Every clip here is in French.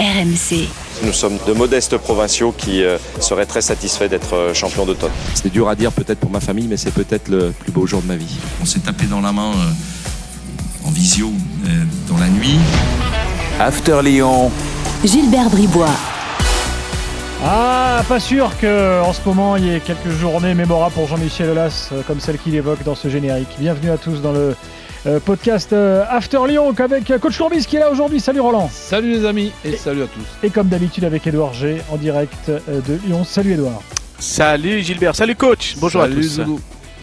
RMC. Nous sommes de modestes provinciaux qui euh, seraient très satisfaits d'être euh, champions d'automne. C'est dur à dire peut-être pour ma famille, mais c'est peut-être le plus beau jour de ma vie. On s'est tapé dans la main euh, en visio euh, dans la nuit. After Lyon, Gilbert Bribois. Ah, pas sûr que en ce moment il y ait quelques journées mémorables pour Jean-Michel Aulas, euh, comme celle qu'il évoque dans ce générique. Bienvenue à tous dans le euh, podcast euh, After Lyon avec euh, Coach Courbis qui est là aujourd'hui. Salut Roland. Salut les amis et, salut à tous. Et comme d'habitude avec Edouard G en direct euh, de Lyon. Salut Edouard. Salut Gilbert, salut coach, bonjour Salut à tous.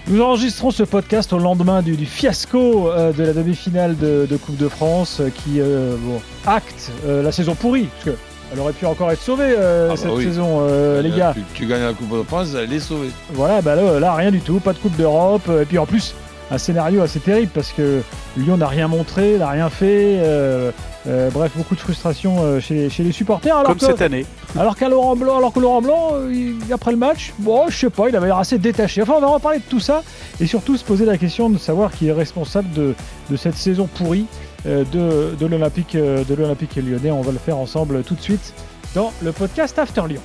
Nous enregistrons ce podcast au lendemain du, du fiasco euh, de la demi-finale de, de Coupe de France euh, qui euh, bon, acte euh, la saison pourrie. Parce que elle aurait pu encore être sauvée euh, Ah bah cette oui. saison, euh, les gars. Tu, tu gagnes la Coupe de France, elle est sauvée. Voilà, bah là, là, rien du tout, pas de Coupe d'Europe. Et puis en plus, un scénario assez terrible parce que Lyon n'a rien montré, n'a rien fait. euh, euh, bref, beaucoup de frustration euh, chez, chez les supporters. Alors Comme que, cette année. alors qu'à Laurent Blanc, alors que Laurent Blanc, il- après le match, bon, je sais pas, il avait l'air assez détaché. Enfin, on va reparler de tout ça et surtout se poser la question de savoir qui est responsable de, de cette saison pourrie de, de l'Olympique lyonnais. On va le faire ensemble tout de suite dans le podcast After Lyon.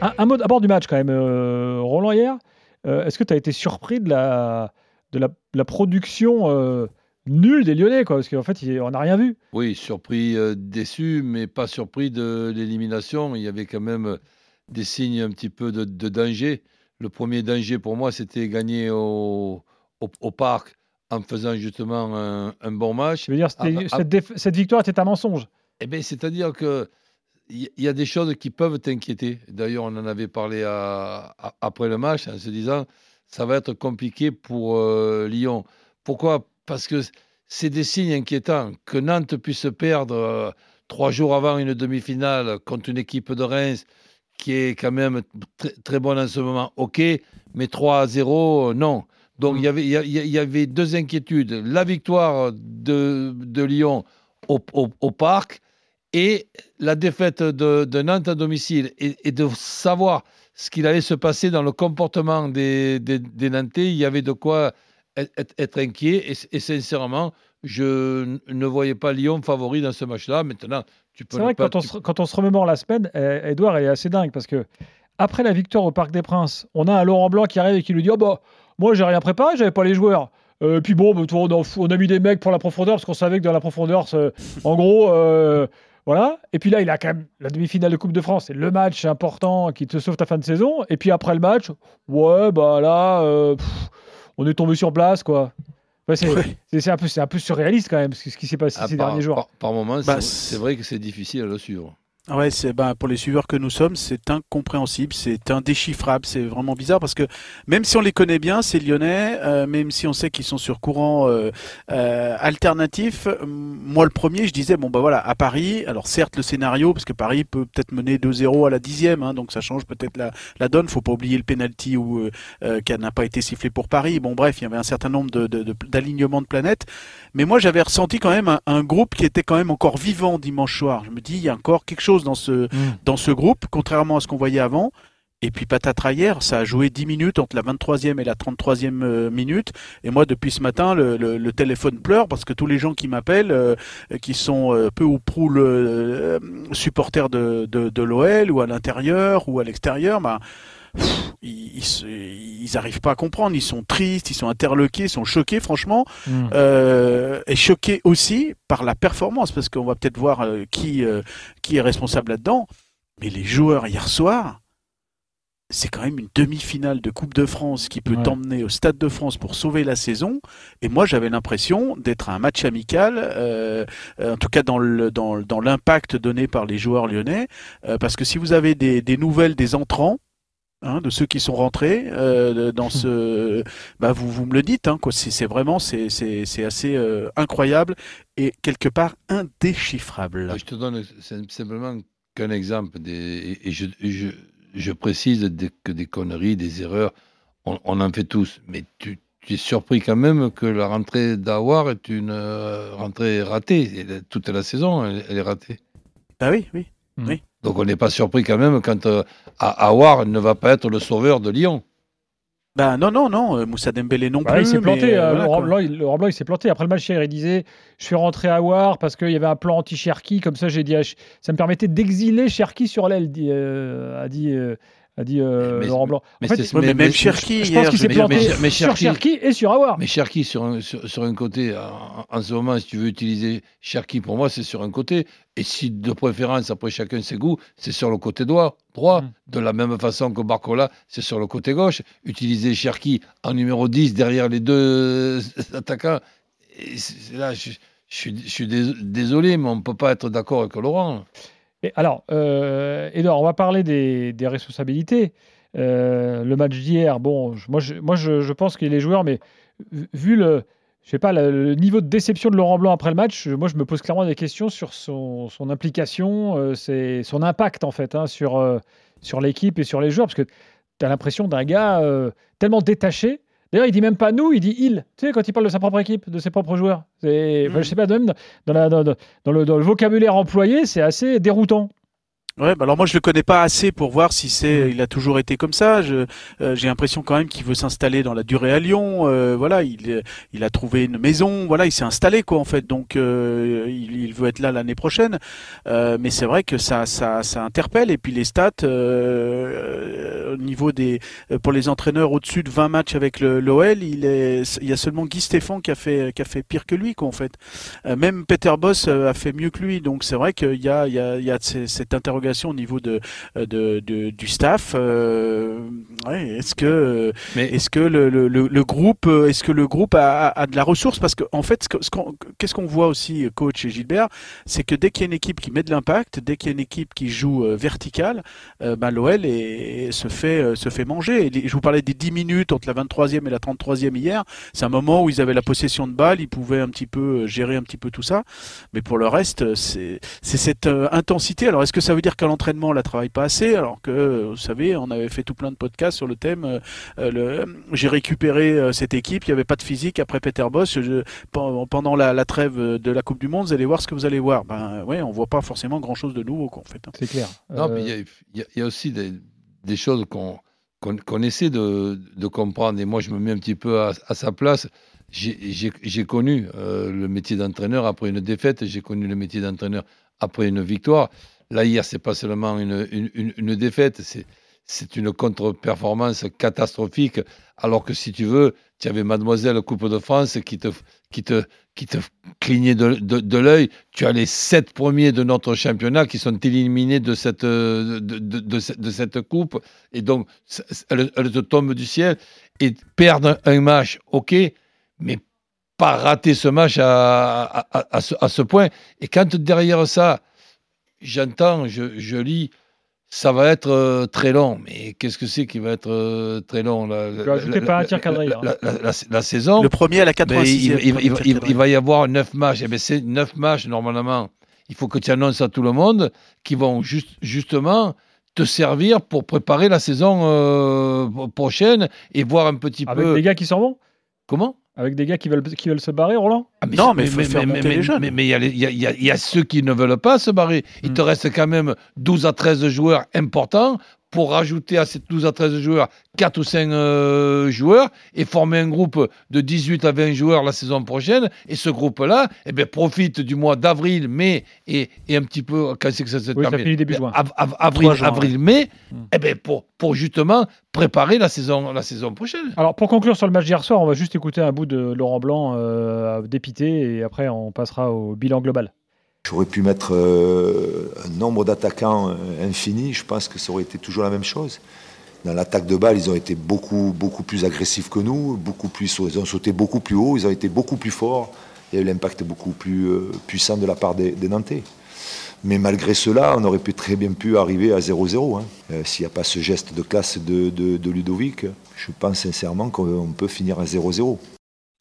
Un, un mot d'abord du match quand même, euh, Roland hier. euh, Est-ce que tu as été surpris de la, de la, de la production euh, nulle des Lyonnais quoi? Parce qu'en fait, on n'a rien vu. Oui, surpris, euh, déçu, mais pas surpris de l'élimination. Il y avait quand même des signes un petit peu de, de danger. Le premier danger pour moi, c'était gagner au, au, au parc en faisant justement un, un bon match. Je veux dire, Ah, ah, cette, déf- cette victoire était un mensonge. Eh bien, c'est-à-dire que il y, a des choses qui peuvent t'inquiéter. D'ailleurs, on en avait parlé à- à- après le match en se disant ça va être compliqué pour euh, Lyon. Pourquoi? Parce que c'est des signes inquiétants. Que Nantes puisse perdre euh, trois jours avant une demi-finale contre une équipe de Reims qui est quand même très, très bonne en ce moment, ok, mais 3 à 0, euh, non. Donc il y avait- il y, a- il y a- il y avait deux inquiétudes. La victoire de, de Lyon au, au- au parc et la défaite de, de Nantes à domicile. Et, et de savoir ce qu'il allait se passer dans le comportement des, des, des Nantais, il y avait de quoi être, inquiet. Et, et sincèrement, je ne voyais pas Lyon favori dans ce match-là. Maintenant, tu peux C'est vrai que quand on, se, quand on se remémore la semaine, euh, Edouard est assez dingue parce que après la victoire au Parc des Princes, on a un Laurent Blanc qui arrive et qui lui dit Oh bah, moi j'ai rien préparé, j'avais pas les joueurs. Euh, puis bon, bah, on, a mis des mecs pour la profondeur parce qu'on savait que dans la profondeur, en gros, euh, voilà. Et puis là, il a quand même la demi-finale de Coupe de France, c'est le match important qui te sauve ta fin de saison. Et puis après le match, ouais, bah là, euh, pff, on est tombé sur place, quoi. C'est un, peu- c'est un peu surréaliste quand même ce qui s'est passé Ah, ces par, derniers jours. par, par moments, Bah, c'est vrai que c'est difficile à le suivre. Ouais, c'est ben pour les suiveurs que nous sommes, c'est incompréhensible, c'est indéchiffrable, c'est vraiment bizarre parce que même si on les connaît bien, ces Lyonnais, euh, même si on sait qu'ils sont sur courant euh, euh, alternatif, moi le premier, je disais bon bah voilà à Paris, alors certes le scénario parce que Paris peut peut-être mener 2-0 à la dixième, hein, donc ça change peut-être la, la donne. Faut pas oublier le penalty où euh, euh, qui n'a pas été sifflé pour Paris. Bon bref, il y avait un certain nombre de- de- d'alignements de planètes. Mais moi, j'avais ressenti quand même un, un groupe qui était quand même encore vivant dimanche soir. Je me dis, il y a encore quelque chose dans ce, dans ce groupe, contrairement à ce qu'on voyait avant. Et puis patatras hier, ça a joué 10 minutes entre la 23e et la 33e euh, minute. Et moi, depuis ce matin, le, le- le téléphone pleure parce que tous les gens qui m'appellent, euh, qui sont euh, peu ou prou le, euh, supporters de, de, de l'OL ou à l'intérieur ou à l'extérieur, bah, pff, ils, ils, arrivent pas à comprendre. Ils sont tristes, ils sont interloqués, ils sont choqués, franchement Mm. euh, est choqué aussi par la performance, parce qu'on va peut-être voir euh, qui, euh, qui est responsable là-dedans. Mais les joueurs hier soir, c'est quand même une demi-finale de Coupe de France qui peut Ouais. t'emmener au Stade de France pour sauver la saison. Et moi, j'avais l'impression d'être un match amical, euh, euh, en tout cas dans le- dans, dans l'impact donné par les joueurs lyonnais. Euh, parce que si vous avez des, des nouvelles des entrants, hein, de ceux qui sont rentrés euh, dans ce, bah vous, vous me le dites, hein, quoi. C'est, vraiment c'est, c'est, c'est assez euh, incroyable et quelque part indéchiffrable. Ah, Je te donne sim- simplement qu'un exemple. Des, et- je, et je, je précise que des conneries, des erreurs, on, on en fait tous. Mais tu, tu es surpris quand même que la rentrée d'Awar est une euh, rentrée ratée. Toute la saison, elle, elle est ratée. Ah oui, oui. Donc on n'est pas surpris quand même quand euh, A- Awar ne va pas être le sauveur de Lyon. Bah non, non, non, euh, Moussa Dembélé non Bah, plus. il s'est planté. euh, euh, voilà, Laurent, quoi. Blanc, il, Laurent Blanc, il s'est planté. Après le match, hier, il disait Je suis rentré à War parce qu'il y avait un plan anti-Cherki. Comme ça, j'ai dit à ça me permettait d'exiler Cherki sur l'aile, dit, euh, a dit, euh, a dit euh, Mais- Laurent Blanc. mais fait, même Cherki, je pense qu'il s'est planté mais- mais sur Cherki- et sur Awar. Mais Cherki, sur un, sur, sur un côté, en, en ce moment, si tu veux utiliser Cherki, pour moi, c'est sur un côté. Et si de préférence, après chacun ses goûts, c'est sur le côté droit. droit. Mm. De la même façon que Barcola, c'est sur le côté gauche. Utiliser Cherki en numéro 10 derrière les deux attaquants. Et là, je, je suis, je suis dés- désolé, mais on ne peut pas être d'accord avec Laurent. Et alors, euh, Edouard, on va parler des, responsabilités. Euh, le match d'hier, bon, moi, je, moi je, pense qu'il est joueur, mais vu- le, je sais pas, le, niveau de déception de Laurent Blanc après le match, moi, je me pose clairement des questions sur son, son implication, euh, son impact, en fait, hein, sur, sur l'équipe et sur les joueurs, parce que tu as l'impression d'un gars tellement détaché. D'ailleurs, il dit même pas nous, il dit il. Tu sais, quand il parle de sa propre équipe, de ses propres joueurs. Enfin, Mhm. je sais pas, même dans, dans la- dans- dans le, dans le vocabulaire employé, c'est assez déroutant. Ouais, bah alors moi je le connais pas assez pour voir si c'est, il a toujours été comme ça. Je, euh, j'ai l'impression quand même qu'il veut s'installer dans la durée à Lyon. euh, voilà, il, est- il a trouvé une maison. Voilà, il s'est installé quoi en fait. Donc euh, il, il veut être là l'année prochaine. Euh, mais c'est vrai que ça, ça, ça interpelle. Et puis les stats euh, au niveau des, euh, pour les entraîneurs au-dessus de 20 matchs avec le l'OL, il est, il y a seulement Guy Stéphane qui a fait, qui a fait pire que lui quoi en fait. Euh, même Peter Boss euh, a fait mieux que lui. Donc c'est vrai qu'il y a, il y a, il y a cette interrogation au niveau de, euh, de, de- du staff. Euh, ouais, est-ce que, Mais est-ce que le, le, le- le groupe, euh, est-ce que le groupe a, a- a de la ressource? Parce qu'en en fait, qu'on- qu'est-ce qu'on voit aussi, coach et Gilbert, c'est que dès qu'il y a une équipe qui met de l'impact, dès qu'il y a une équipe qui joue vertical, euh, ben, l'OL se fait se fait manger. Et je vous parlais des 10 minutes entre la 23e et la 33e hier. C'est un moment où ils avaient la possession de balle, ils pouvaient un petit peu gérer un petit peu tout ça. Mais pour le reste, c'est cette intensité. Alors, est-ce que ça veut dire qu'à l'entraînement, on la travaille pas assez Alors que, vous savez, on avait fait tout plein de podcasts sur le thème. euh, euh, le- J'ai récupéré euh, cette équipe, il n'y avait pas de physique après Peter Boss. Je- pendant la, la trêve de la Coupe du Monde, vous allez voir ce que vous allez voir. Ben ouais, on voit pas forcément grand-chose de nouveau, quoi, en fait. hein. C'est clair. Non, Euh, mais il y a- y, y aussi des, des choses qu'on qu'on qu'on essaie de, de comprendre. Et moi, je me mets un petit peu à, à sa place. J'ai- J'ai j'ai connu euh, le métier d'entraîneur après une défaite. J'ai connu le métier d'entraîneur après une victoire. Là, hier, c'est pas seulement une, une, une- défaite, c'est une contre-performance catastrophique. Alors que si tu veux, tu avais Mademoiselle Coupe de France qui te, qui te, qui te clignait de, de, l'œil. Tu as les sept premiers de notre championnat qui sont éliminés de cette, euh, de, de, de ce- de cette coupe. Et donc, elle, te tombe du ciel. Et perdre un match, ok, mais pas rater ce match à, à, à- à ce point. Et quand derrière ça, j'entends, je, je lis, ça va être euh, très long. Mais qu'est-ce que c'est qui va être euh, très long la, ajouter pas un tir cadré, la, hein. la- la- la- la saison Le premier à la ben, 86e. il, il- il- va y avoir neuf matchs. Eh ben, c'est neuf matchs normalement. Il faut que tu annonces à tout le monde qui vont juste, justement te servir pour préparer la saison euh, prochaine et voir un petit avec peu. des gars qui s'en vont? Comment? Avec des gars qui veulent, qui veulent se barrer, Roland Ah, Non, mais il faut faire monter mais- les jeunes. Mais mais il y, a les- il y a- il y a- il y a ceux qui ne veulent pas se barrer. Il Mm. te reste quand même 12 à 13 joueurs importants pour rajouter à ces 12 à 13 joueurs 4 ou 5 euh, joueurs et former un groupe de 18 à 20 joueurs la saison prochaine. Et ce groupe-là eh profite du mois d'avril, mai et, et un petit peu, quand c'est que ça se Oui, termine début juin. Av- av- avril, 3 juin, avril mai, Mm. eh pour, pour justement préparer la saison, la saison prochaine. Alors, pour conclure sur le match d'hier soir, on va juste écouter un bout de Laurent Blanc euh, dépité et après, on passera au bilan global. J'aurais pu mettre euh, un nombre d'attaquants euh, infini, je pense que ça aurait été toujours la même chose. Dans l'attaque de balle, ils ont été beaucoup, beaucoup plus agressifs que nous, beaucoup plus, ils ont sauté beaucoup plus haut, ils ont été beaucoup plus forts. Il y a eu l'impact beaucoup plus euh, puissant de la part des, des Nantais. Mais malgré cela, on aurait très bien pu arriver à 0-0. hein. S'il n'y a pas ce geste de classe de, de- de Ludovic, je pense sincèrement qu'on peut finir à 0-0.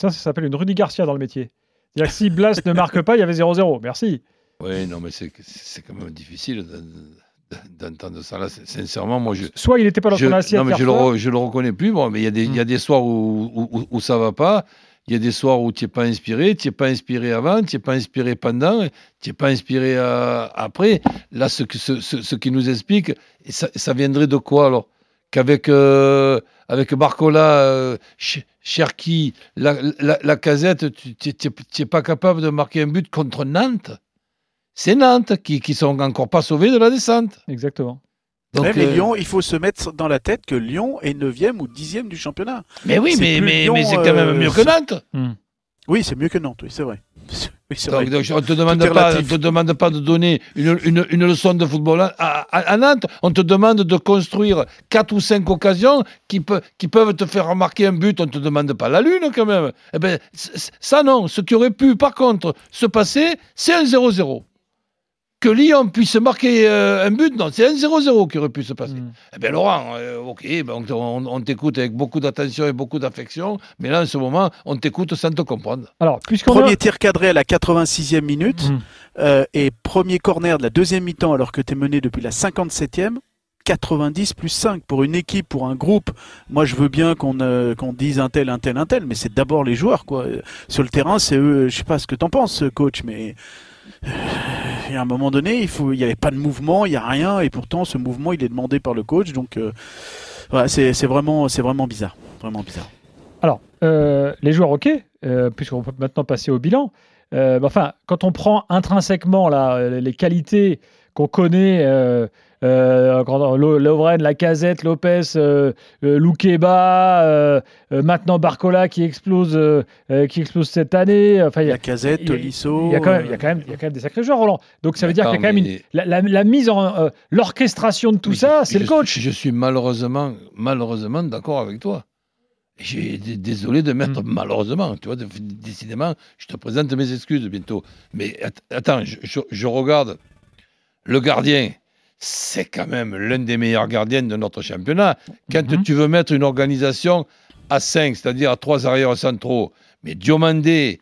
Ça, ça s'appelle une Rudy Garcia dans le métier. Que si Blas ne marque pas, il y avait 0-0. Merci. Oui, non, mais c'est c'est quand même difficile d'en- d'entendre ça. Là, sincèrement, moi, je, Soit il n'était pas dans son assiette non, mais je, le, re- je le reconnais plus. Bon, mais il y, a des- il y a Mm. des soirs où, où, où- où ça va pas. Il y a des soirs où tu n'es pas inspiré. Tu n'es pas inspiré avant, tu n'es pas inspiré pendant, tu n'es pas inspiré euh, après. Là, ce, que- ce, ce, ce qui nous explique, ça, ça viendrait de quoi alors? Qu'avec euh, avec Barcola, euh, Ch- Cherki, la, la, la casette, tu n'es pas capable de marquer un but contre Nantes. C'est Nantes qui qui sont encore pas sauvés de la descente. Exactement. Donc, Ouais, mais euh, Lyon, il faut se mettre dans la tête que Lyon est 9e ou 10e du championnat. mais oui, c'est mais, mais, c'est quand même euh, mieux que Nantes. Oui, c'est mieux que Nantes, oui, c'est vrai. Oui, c'est Donc, vrai. donc, on te demande pas, on te demande pas de donner une, une, une leçon de football à, à- à Nantes. On te demande de construire quatre ou cinq occasions qui, peuvent te faire remarquer un but. On te demande pas la lune quand même. Eh ben, ça non. Ce qui aurait pu par contre se passer, c'est un 0-0. Que Lyon puisse marquer euh, un but, non, c'est un 0-0 qui aurait pu se passer. Mm. Eh bien, Laurent, euh, ok, ben, on, on- on t'écoute avec beaucoup d'attention et beaucoup d'affection, mais là, en ce moment, on t'écoute sans te comprendre. Alors, puisqu'on Premier a... tir cadré à la 86e minute Mm. euh, et premier corner de la deuxième mi-temps alors que tu es mené depuis la 57e. 90 plus 5 pour une équipe, pour un groupe. Moi, je veux bien qu'on euh, qu'on dise un tel, un tel, un tel, mais c'est d'abord les joueurs. Quoi. Sur le terrain, c'est eux. Je sais pas ce que t'en penses, coach, mais y a un moment donné, il faut, n'y avait pas de mouvement, il n'y a rien, et pourtant, ce mouvement, il est demandé par le coach. Donc, euh, c'est vraiment, c'est vraiment bizarre, vraiment bizarre. Alors, euh, les joueurs, ok, euh, puisqu'on peut maintenant passer au bilan. Euh, enfin, quand on prend intrinsèquement là, les qualités qu'on connaît, euh, Lovren, Lacazette, Lopez, euh, euh, Loukeba, maintenant Barcola qui explose, qui explose cette année. Enfin, La casette, Tolisso. il y a quand même, des sacrés joueurs, Roland. Donc ça veut dire qu'il y a quand même une, la, la- la mise en, l'orchestration de tout ça, c'est le coach. suis- je suis malheureusement, malheureusement d'accord avec toi. J'ai désolé de mettre Mm. malheureusement. Tu vois, décidément, je te présente mes excuses bientôt. Mais at- attends, je, je- je regarde le gardien. C'est quand même l'un des meilleurs gardiens de notre championnat. Quand Mhm. tu veux mettre une organisation à 5, c'est-à-dire à trois arrières centraux, mais Diomandé,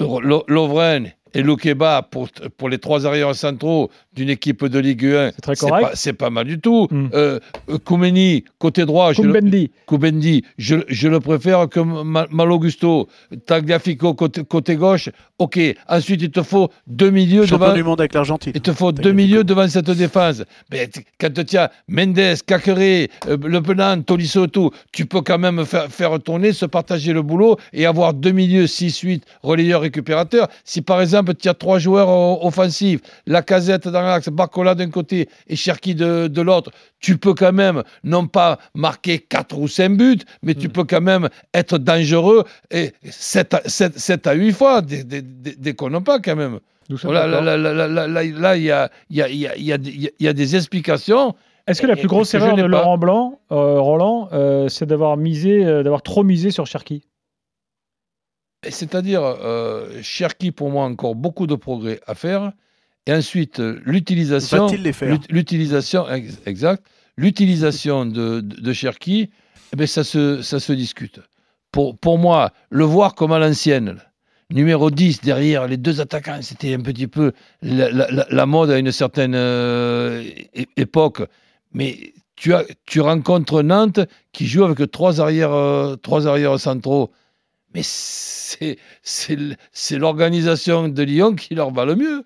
Lo- Lovren et Loukeba pour, pour les trois arrières centraux d'une équipe de Ligue 1, C'est très correct. pas, c'est pas mal du tout. Mm. Euh, Koumeni, côté droit, je le, Koumbendi. Koubendi, je, je le préfère que Ma- Malogusto. Tagliafico, côté, côté gauche. Ok, ensuite il te faut deux milieux Champion devant. du monde avec l'Argentine. Il te faut deux milieux devant cette défense. Mais quand tu as Mendes, Cacré, euh, Le Penant, Tolisso, tout, tu peux quand même faire, faire tourner, se partager le boulot et avoir deux milieux 6-8 relayeurs récupérateurs. Si par exemple tu as trois joueurs offensifs, la casette dans l'axe, Barcola d'un côté et Cherki de, de l'autre, tu peux quand même non pas marquer 4 ou 5 buts, mais tu peux quand même être dangereux et 7 à, 7, 7 à 8 fois, déconnons pas quand même. Voilà, là, il y a, y, a, y, a, y, a, des explications. Est-ce que la plus grosse erreur de. Laurent Blanc, euh, Roland, euh, c'est d'avoir misé, euh, d'avoir trop misé sur Cherki? C'est-à-dire, euh, Cherki, pour moi, encore beaucoup de progrès à faire. Et ensuite, euh, l'utilisation. Va-t-il les faire l'ut- L'utilisation, ex- exact. L'utilisation de, de, de Cherki, eh ben, ça, se, ça se discute. Pour, pour moi, le voir comme à l'ancienne, numéro 10 derrière les deux attaquants, c'était un petit peu la, la- la- la mode à une certaine euh, époque. Mais tu, as, tu rencontres Nantes qui joue avec trois arrières, euh, trois arrières centraux. Mais c'est l'organisation de Lyon qui leur va le mieux.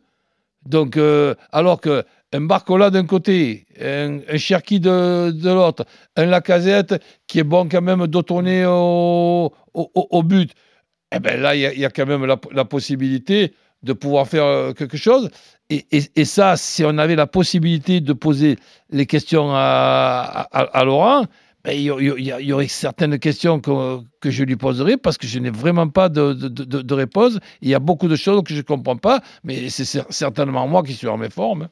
Donc, euh, alors que un Barcola d'un côté, un, un Cherki de, de l'autre, un Lacazette qui est bon quand même de tourner au, au, au- but, eh ben là, il y, y a quand même la, la possibilité de pouvoir faire euh, quelque chose. Et, et- et ça, si on avait la possibilité de poser les questions à, à, Laurent, il y, a- il y a- il y aurait certaines questions que, que je lui poserais parce que je n'ai vraiment pas de, de, de- de réponse. Il y a beaucoup de choses que je ne comprends pas, mais c'est cer- certainement moi qui suis en mes formes.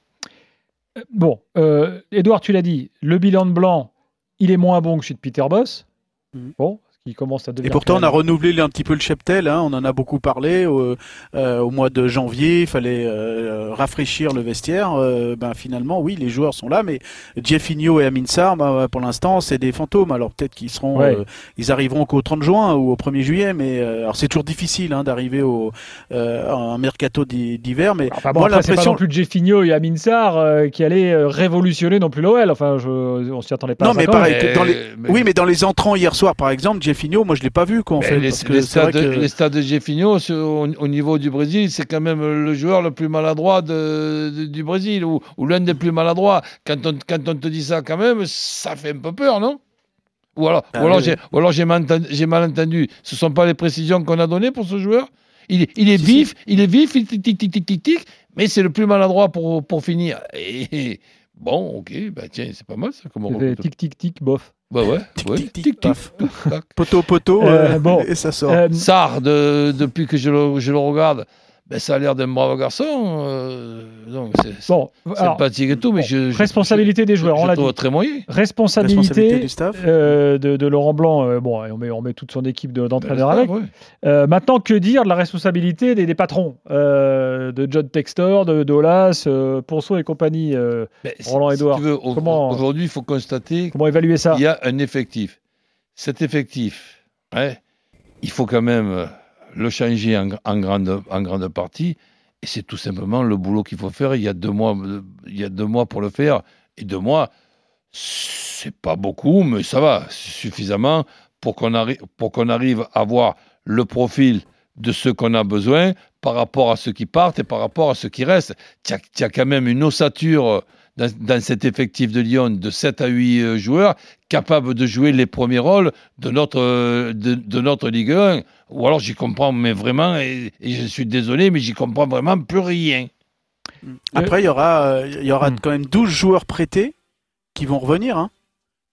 Bon, euh, Edouard, tu l'as dit, le bilan de Blanc, il est moins bon que celui de Peter Boss. Mhm. Bon, qui commence à devenir. Et pourtant, on a renouvelé un petit peu le cheptel. Hein, on en a beaucoup parlé au, euh, au mois de janvier. Il fallait euh, rafraîchir le vestiaire. Euh, ben finalement, oui, les joueurs sont là, mais Jeffinho et Amin Sarr, ben, pour l'instant, c'est des fantômes. Alors peut-être qu'ils seront, Ouais. euh, ils arriveront qu'au 30 juin ou au 1er juillet. Mais euh, alors c'est toujours difficile hein, d'arriver au euh, à un mercato d'hi- d'hiver. Mais Enfin bon, moi, l'impression- plus Jeffinho et Amin Sarr euh, qui allaient euh, révolutionner non plus l'OL. Enfin, je, on s'y attendait pas. non, à mais pareil. même. que dans les- mais- Oui, mais dans les entrants hier soir, par exemple, Jeffinho, moi je l'ai pas vu quoi en Mais fait. les, parce que les c'est vrai stades, que- les stades de Jeffinho, au, au niveau du Brésil, c'est quand même le joueur le plus maladroit de- de- du Brésil, ou, ou l'un des plus maladroits. Quand on, quand on te dit ça, quand même, ça fait un peu peur, non? Ou alors, Ah ou alors oui, j'ai, oui. ou alors j'ai mal mal entendu. Ce ne sont pas les précisions qu'on a données pour ce joueur? Il, est- il est Si, vif, il est vif, il tic tic tic tic tic tic, mais c'est le plus maladroit pour, pour finir. Et, bon, ok, bah tiens, c'est pas mal ça comme Il fait recrute. tic tic tic bof. Bah ouais, Tic, ouais. tic, tic, paf. tac. Poteau, poteau, Euh, euh, bon. et ça sort. Euh, Sarr, de- depuis que je le, je le regarde, ben, ça a l'air d'un brave garçon. euh, donc c'est, bon, alors, sympathique et tout, mais je, je- responsabilité des joueurs, je on l'a dit. très moyen. Responsabilité Responsabilité du staff. euh, de, de Laurent Blanc. euh, bon, on met, on met toute son équipe de- d'entraîneurs Ben, avec. ouais. Euh, maintenant, que dire de la responsabilité des, des patrons euh, de John Textor, de Dolas, euh, Ponceau et compagnie Ben, si- Roland si Édouard, tu veux, au- comment- Aujourd'hui, il faut constater Comment évaluer ça? qu'il y a un effectif. Cet effectif, ouais, il faut quand même le changer en, en grande, en grande partie. Et c'est tout simplement le boulot qu'il faut faire. Il y a deux mois, il y a pour le faire. Et deux mois, c'est pas beaucoup, mais ça va, suffisamment pour qu'on arrive, à voir le profil de ceux qu'on a besoin par rapport à ceux qui partent et par rapport à ceux qui restent. As, tu as quand même une ossature euh, dans, dans cet effectif de Lyon de 7 à 8 euh, joueurs capables de jouer les premiers rôles de notre, euh, de, de notre Ligue 1. Ou alors j'y comprends, mais vraiment, et, et je suis désolé, mais j'y comprends vraiment plus rien. Après, il y aura, euh, il y aura Hmm. quand même 12 joueurs prêtés qui vont revenir. hein.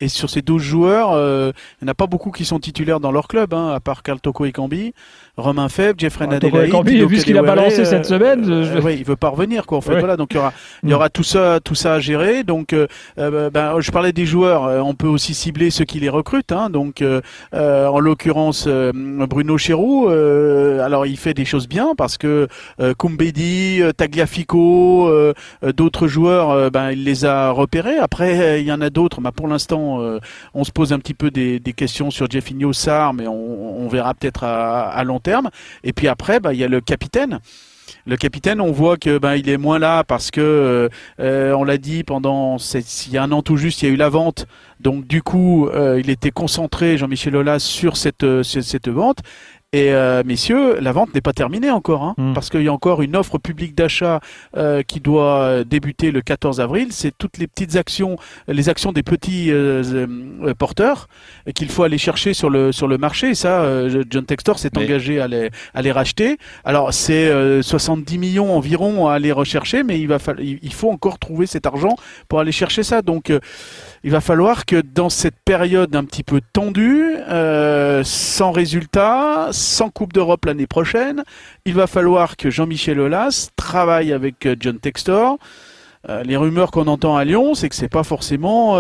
Et sur ces 12 joueurs, euh, il n'y en a pas beaucoup qui sont titulaires dans leur club, hein, à part Carl Toko et Cambi, Romain Feb, Jeffrey Toko Nadelaï. Dido vu ce qu'il a balancé cette semaine, euh, je- ouais, il veut pas revenir, quoi. En fait, Ouais. voilà. Donc il y aura, il y aura tout ça, tout ça à gérer. Donc, euh, euh, ben, je parlais des joueurs. euh, on peut aussi cibler ceux qui les recrutent. Hein, donc, euh, euh, en l'occurrence, euh, Bruno Chéroux. euh, alors, il fait des choses bien parce que euh, Koumbedi, euh, Tagliafico, euh, euh, d'autres joueurs, euh, ben, il les a repérés. Après, euh, il y en a d'autres. Mais pour l'instant, euh, on se pose un petit peu des, questions sur Jeffinho Sarr, mais on, verra peut-être à, long terme. Et puis après, ben, il y a le capitaine. Le capitaine, on voit que ben il est moins là parce que euh, euh, on l'a dit pendant il y a un an tout juste, il y a eu la vente. Donc du coup, il était concentré Jean-Michel Aulas sur cette vente. Et euh, messieurs, la vente n'est pas terminée encore, hein, Mm. parce qu'il y a encore une offre publique d'achat euh, qui doit débuter le 14 avril. C'est toutes les petites actions, les actions des petits euh, euh, porteurs et qu'il faut aller chercher sur le sur le marché. Et ça, euh, John Textor s'est Mais- engagé à les à les racheter. Alors c'est euh, 70 millions environ à aller rechercher, mais il va il il faut encore trouver cet argent pour aller chercher ça. Donc euh, il va falloir que dans cette période un petit peu tendue, euh, sans résultat, sans Coupe d'Europe l'année prochaine, il va falloir que Jean-Michel Aulas travaille avec euh, John Textor. Euh, les rumeurs qu'on entend à Lyon, c'est que c'est pas forcément,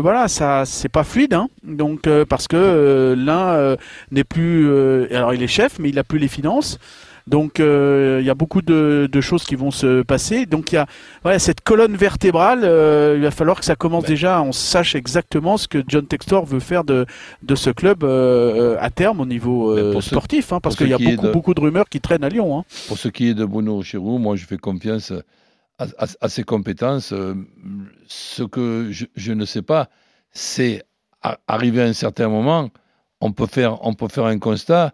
voilà, ça, c'est pas fluide, hein. Donc parce que l'un n'est plus, alors il est chef, mais il a plus les finances. Donc euh, il y a beaucoup de, de choses qui vont se passer. Donc il y a voilà, cette colonne vertébrale. euh, il va falloir que ça commence déjà, on sache exactement ce que John Textor veut faire de, de ce club euh, à terme au niveau ce- sportif, hein, parce qu'il y a beaucoup, de- beaucoup de rumeurs qui traînent à Lyon. Hein. Pour ce qui est de Bruno Chirou, moi je fais confiance à, à- à ses compétences. Ce que je, je ne sais pas, c'est arriver à un certain moment, on peut faire, on peut faire un constat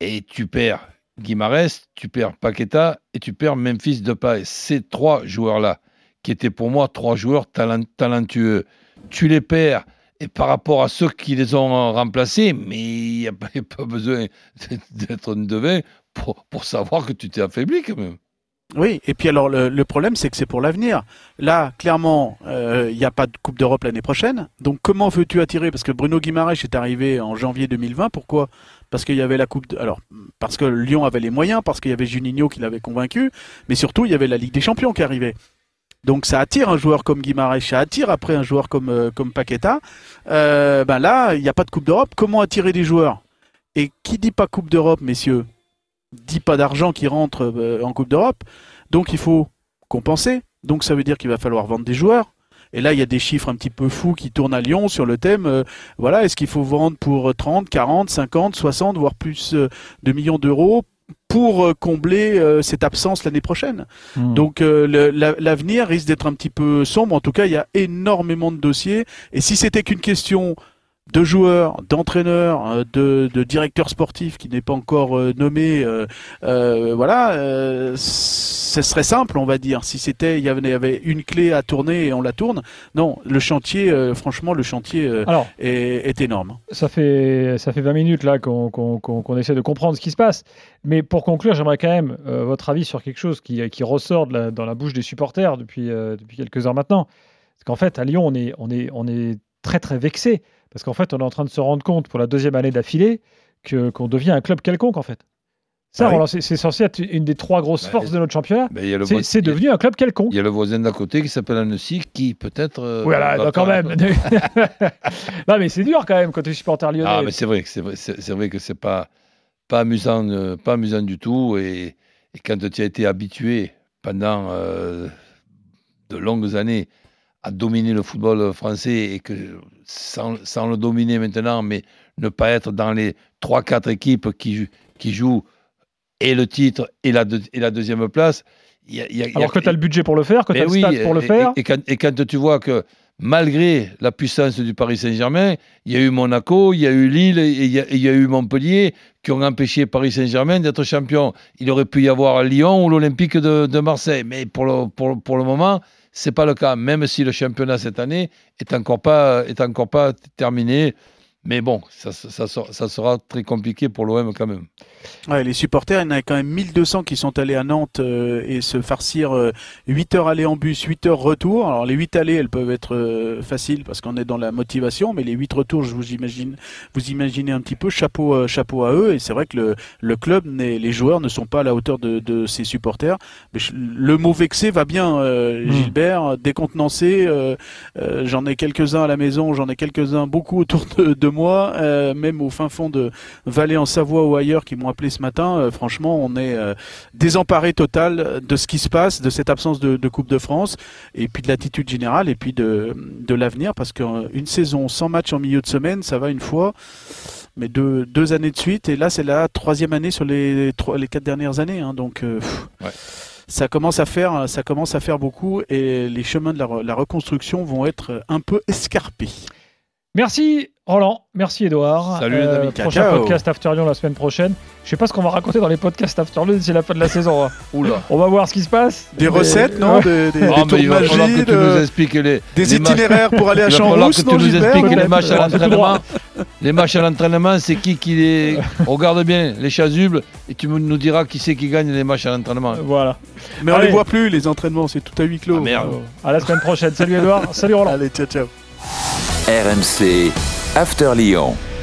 et tu perds Guimarès, tu perds Paqueta et tu perds Memphis Depay. Ces trois joueurs-là, qui étaient pour moi trois joueurs talent- talentueux, tu les perds. Et par rapport à ceux qui les ont remplacés, mais il n'y a, pas- besoin d'être un devin pour, savoir que tu t'es affaibli quand même. Oui, et puis alors le, le problème c'est que c'est pour l'avenir. Là, clairement, euh, il n'y a pas de Coupe d'Europe l'année prochaine. Donc comment veux-tu attirer? Parce que Bruno Guimaraes est arrivé en janvier 2020. Pourquoi Parce qu'il y avait la Coupe. Alors parce que Lyon avait les moyens, parce qu'il y avait Juninho qui l'avait convaincu, mais surtout il y avait la Ligue des Champions qui arrivait. Donc ça attire un joueur comme Guimaraes, ça attire après un joueur comme euh, Paqueta. Euh, ben là, il n'y a pas de Coupe d'Europe. Comment attirer des joueurs? Et qui dit pas Coupe d'Europe, messieurs? Dit pas d'argent qui rentre euh, en Coupe d'Europe. Donc il faut compenser. Donc ça veut dire qu'il va falloir vendre des joueurs. Et là, il y a des chiffres un petit peu fous qui tournent à Lyon sur le thème. euh, voilà, est-ce qu'il faut vendre pour 30, 40, 50, 60, voire plus euh, de millions d'euros pour euh, combler euh, cette absence l'année prochaine? Hmm. Donc euh, la- l'avenir risque d'être un petit peu sombre. En tout cas, il y a énormément de dossiers. Et si c'était qu'une question de joueurs, d'entraîneurs, euh, de, de directeurs sportifs qui n'est pas encore euh, nommé, euh, voilà, ce serait simple, on va dire, si c'était il y avait, une clé à tourner et on la tourne. Non, le chantier, euh, franchement, le chantier euh, Alors, est, est énorme. ça fait, ça fait 20 minutes là qu'on essaie de comprendre ce qui se passe. Mais pour conclure, j'aimerais quand même euh, votre avis sur quelque chose qui, qui ressort de la- dans la bouche des supporters depuis, depuis quelques heures maintenant. Parce qu'en fait, à Lyon, on est, on est, on est très très vexé. Parce qu'en fait, on est en train de se rendre compte pour la deuxième année d'affilée que- qu'on devient un club quelconque en fait. Ça, Ah oui. C'est censé être une des trois grosses Bah, forces de notre championnat. Le C'est devenu un club quelconque. Il y a le voisin d'à côté qui s'appelle Annecy qui peut-être. euh, Voilà, va donc quand même. non, mais c'est dur quand même quand tu es supporter lyonnais. Ah, mais c'est vrai que c'est vrai, vrai que c'est pas pas amusant, euh, pas amusant du tout. Et, et quand tu as été habitué pendant euh, de longues années à dominer le football français et que sans, sans le dominer maintenant, mais ne pas être dans les 3-4 équipes qui, qui jouent et le titre et la, et la deuxième place. il y a- il y a- il y a- Alors que tu as le budget pour le faire, que tu as mais le stade oui, pour le et- faire. Et, et quand, et quand tu vois que malgré la puissance du Paris Saint-Germain, il y a eu Monaco, il y a eu Lille et il y a, et il y a eu Montpellier qui ont empêché Paris Saint-Germain d'être champion. Il aurait pu y avoir Lyon ou l'Olympique de, de Marseille. Mais pour le, pour, pour le moment, c'est pas le cas. Même si le championnat cette année est encore pas, encore pas terminé. Mais bon, ça, ça, ça, ça sera très compliqué pour l'OM quand même. Ouais, les supporters, il y en a quand même 1200 qui sont allés à Nantes euh, et se farcir euh, 8 heures aller en bus, 8 heures retour. Alors les 8 allées, elles peuvent être euh, faciles parce qu'on est dans la motivation, mais les 8 retours, je vous imagine, vous imaginez un petit peu, chapeau, euh, chapeau à eux. Et c'est vrai que le, le club, les joueurs ne sont pas à la hauteur de, de ses supporters. Mais je- le mot vexé va bien, euh, Mm. Gilbert, décontenancé. euh, euh, j'en ai quelques-uns à la maison, j'en ai quelques-uns beaucoup autour de, de moi, euh, même au fin fond de Valais en Savoie ou ailleurs qui m'ont appelé ce matin. Euh, franchement, on est euh, désemparé total de ce qui se passe, de cette absence de, de Coupe de France, et puis de l'attitude générale, et puis de, de l'avenir, parce qu'une saison sans match en milieu de semaine, ça va une fois. Mais deux, deux années de suite, et là c'est la troisième année sur les, trois, les quatre dernières années. hein, donc euh, pff, Ouais. ça commence à faire, ça commence à faire beaucoup, et les chemins de la, re- la reconstruction vont être un peu escarpés. Merci Roland, merci Edouard. Salut, les amis. Prochain Ciao. podcast After Lyon la semaine prochaine. Je sais pas ce qu'on va raconter dans les podcasts After Lyon d'ici la fin de la saison. hein. Oula. On va voir ce qui se passe. Des recettes, non. Des, des, des mais tours il de va falloir que magie, tu nous de- expliques les, des les matchs. itinéraires pour aller à Il va falloir Champs-Rousse, que tu non, nous expliques les matchs à l'entraînement. Les matchs à l'entraînement, c'est qui qui les. Regarde bien, les chasubles, et tu nous diras qui c'est qui gagne les matchs à l'entraînement. Voilà. Mais on Allez. les voit plus, les entraînements, c'est tout à huis clos. Ah, merde. À la semaine prochaine. Salut Edouard. Salut Roland. Allez, ciao, ciao. RMC After Lyon.